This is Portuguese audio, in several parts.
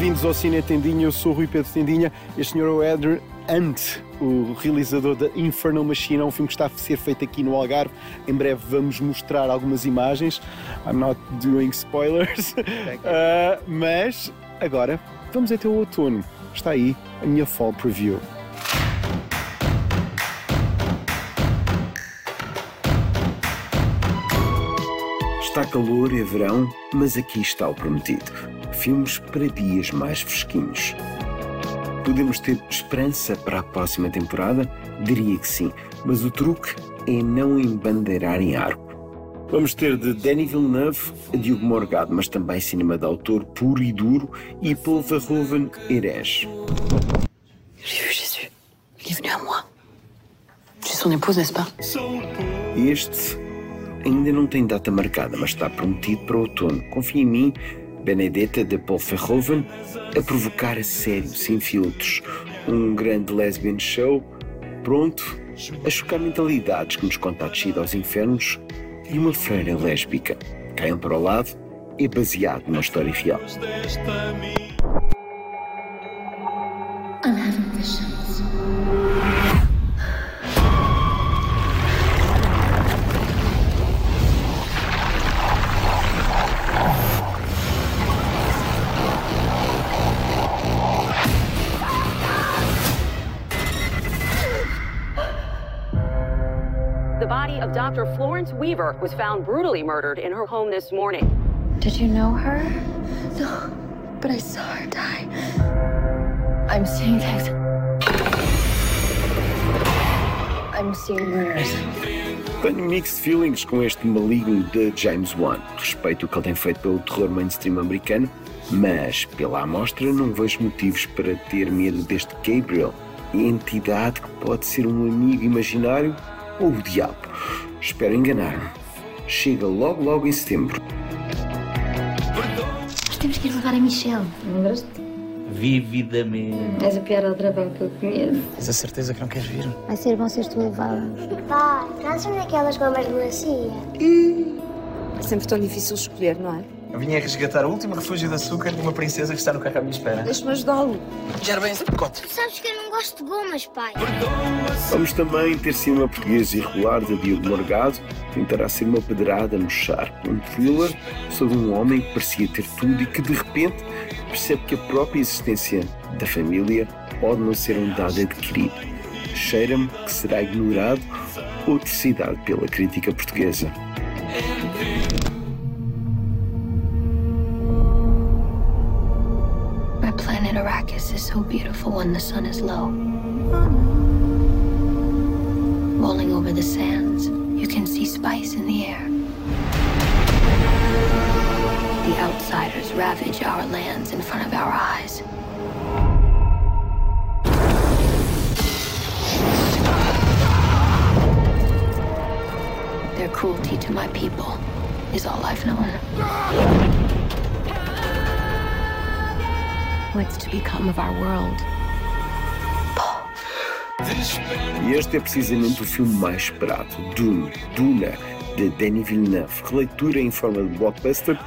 Bem-vindos ao Cine Tendinha, eu sou o Rui Pedro Tendinha. Este senhor é o Edward Hunt, o realizador da Infernal Machine, é um filme que está a ser feito aqui no Algarve. Em breve vamos mostrar algumas imagens. I'm not doing spoilers. Uh, mas agora vamos até o outono. Está aí a minha fall preview. Está calor, é verão, mas aqui está o prometido. Filmes para dias mais fresquinhos. Podemos ter esperança para a próxima temporada? Diria que sim, mas o truque é não embandeirar em arco. Vamos ter de Denis Villeneuve a Diogo Morgado, mas também cinema de autor puro e duro e Paul Verhoeven herege. J'ai vu Jésus. Il est venu à moi. Je suis son épouse, n'est-ce pas Este ainda não tem data marcada, mas está prometido para outono. Confia em mim, Benedetta de Paul Verhoeven, a provocar a sério, sem filtros. Um grande lesbian show, pronto a chocar mentalidades que nos conta a descida aos infernos e uma freira lésbica. Caiam para o lado, é baseado numa história real. Body of Dr. Florence Weaver was found brutally murdered in her home this morning. Did you know her? No, but I saw her die. I'm seeing things. I'm seeing murders. Tenho mixed feelings com este maligno de James Wan. Respeito o que ele tem feito pelo terror mainstream americano, mas pela amostra não vejo motivos para ter medo deste Gabriel, entidade que pode ser um amigo imaginário ou o diabo. Espero enganar-me. Chega logo logo em setembro. Nós temos que ir levar a Michelle. Lembras-te? Vividamente. És a pior aldrabão que eu conheço. Tens a certeza que não queres vir? Vai ser bom seres tu a levá-la. Pá, traz-me daquelas gomas de melancia. É sempre tão difícil escolher, não é? Eu vim a resgatar o último refúgio de açúcar de uma princesa que está no carro à minha espera. Deixa-me ajudá-lo. Gera bem esse pacote. Tu sabes que eu não gosto de gomas, pai. Vamos também ter cinema português irregular de Diogo Morgado. Tentará ser uma pedrada no charco. Um thriller sobre um homem que parecia ter tudo e que de repente percebe que a própria existência da família pode não ser um dado adquirido. Cheira-me que será ignorado ou decidado pela crítica portuguesa. Arrakis is so beautiful when the sun is low. Rolling over the sands, you can see spice in the air. The outsiders ravage our lands in front of our eyes. Their cruelty to my people is all I've known. What's to become of our world? E este é precisamente o filme mais esperado, Dune, Duna, de Denis Villeneuve, releitura em forma de blockbuster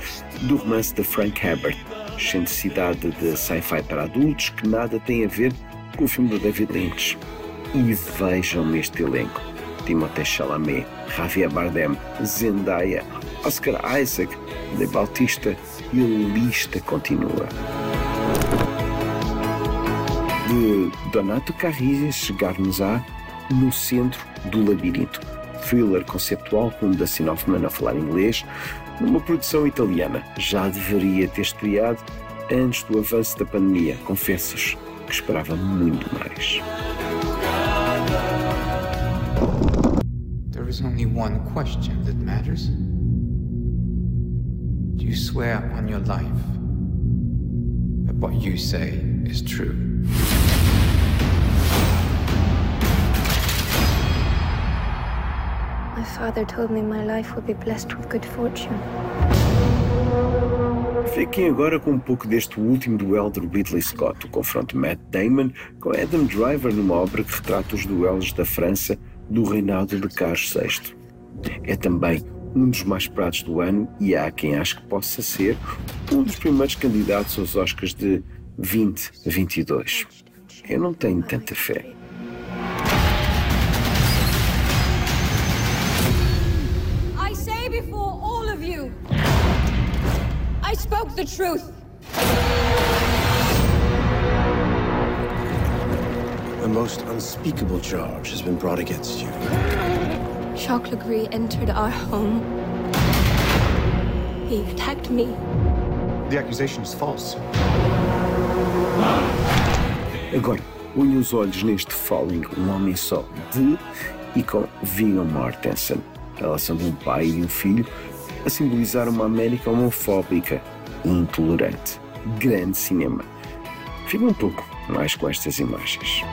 do romance de Frank Herbert, excentricidade de sci-fi para adultos que nada tem a ver com o filme de David Lynch. E vejam este elenco. Timothée Chalamet, Javier Bardem, Zendaya, Oscar Isaac, De Bautista e a lista continua. De Donato Carrilhas chegar-nos-á no centro do labirinto. Thriller conceptual com Dustin Hoffman a falar inglês, numa produção italiana. Já deveria ter estreado antes do avanço da pandemia. Confesso-vos que esperava muito mais. There is only one question that matters. Do you swear on your life that what you say is true? My father told me my life would be blessed with good fortune. Fiquem agora com um pouco deste último duelo de Ridley Scott, o confronto de Matt Damon com Adam Driver numa obra que retrata os duelos da França do reinado de Carlos VI. É também um dos mais esperados do ano e há quem ache que possa ser um dos primeiros candidatos aos Oscars de 2022. Eu não tenho tanta fé. I say before all of you, I spoke the truth. A most unspeakable charge has been brought against you. Jacques Legree entered our home. He attacked me. The accusation is false. Agora, ponha os olhos neste Falling, um homem só, de e com Viggo Mortensen. A relação de um pai e um filho a simbolizar uma América homofóbica e intolerante. Grande cinema. Fica um pouco mais com estas imagens.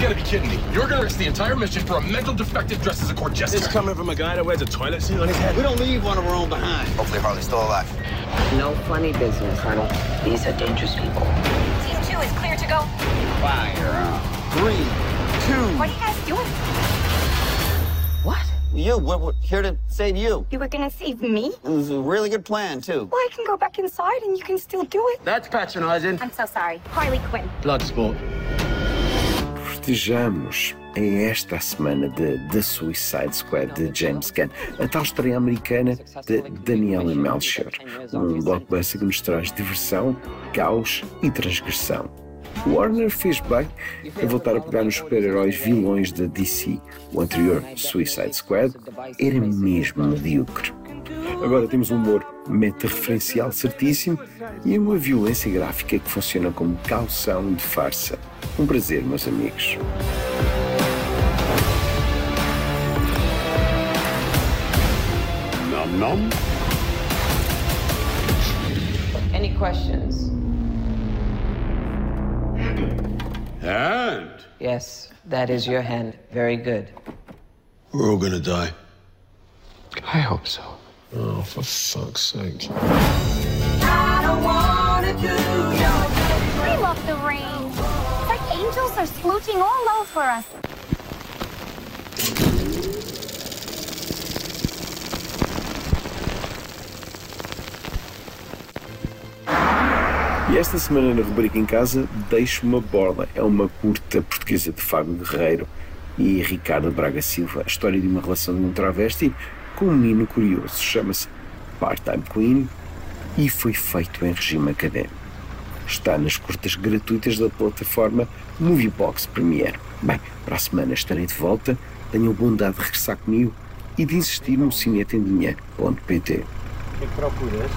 Gotta be kidding me. You're gonna risk the entire mission for a mental defective dressed as a court jester. This coming from a guy that wears a toilet seat on his head. We don't leave one of our own behind. Hopefully Harley's still alive. No funny business, Colonel. These are dangerous people. Team two is clear to go. Fire. Three, two. What are you guys doing? What? You, we're, we're here to save you. You were gonna save me? It was a really good plan, too. Well, I can go back inside and you can still do it. That's patronizing. I'm so sorry. Harley Quinn. Blood sport. Festejamos é esta a semana de The Suicide Squad de James Gunn, a tal estreia americana de Daniela Melchior, um blockbuster que nos traz diversão, caos e transgressão. Warner fez bem em voltar a pegar nos super-heróis vilões da DC. O anterior, Suicide Squad, era mesmo medíocre. Agora temos um humor meta-referencial certíssimo e uma violência gráfica que funciona como calção de farsa. Um prazer, meus amigos. Nom nom. Any questions? And Yes, that is your hand. Very good. we're all gonna die. I hope so. Oh, for fuck's sake. I don't wanna do I love the rain. It's like angels are splooching all over us. E esta semana na rubrica em casa deixo uma borla. É uma curta portuguesa de Fábio Guerreiro e Ricardo Braga Silva. A história de uma relação de um travesti com um menino curioso. Chama-se Part-Time Queen e foi feito em regime académico. Está nas curtas gratuitas da plataforma Moviebox Premiere. Bem, para a semana estarei de volta. Tenham bondade de regressar comigo e de insistir no cinetendinheiro.pt. O que procuras?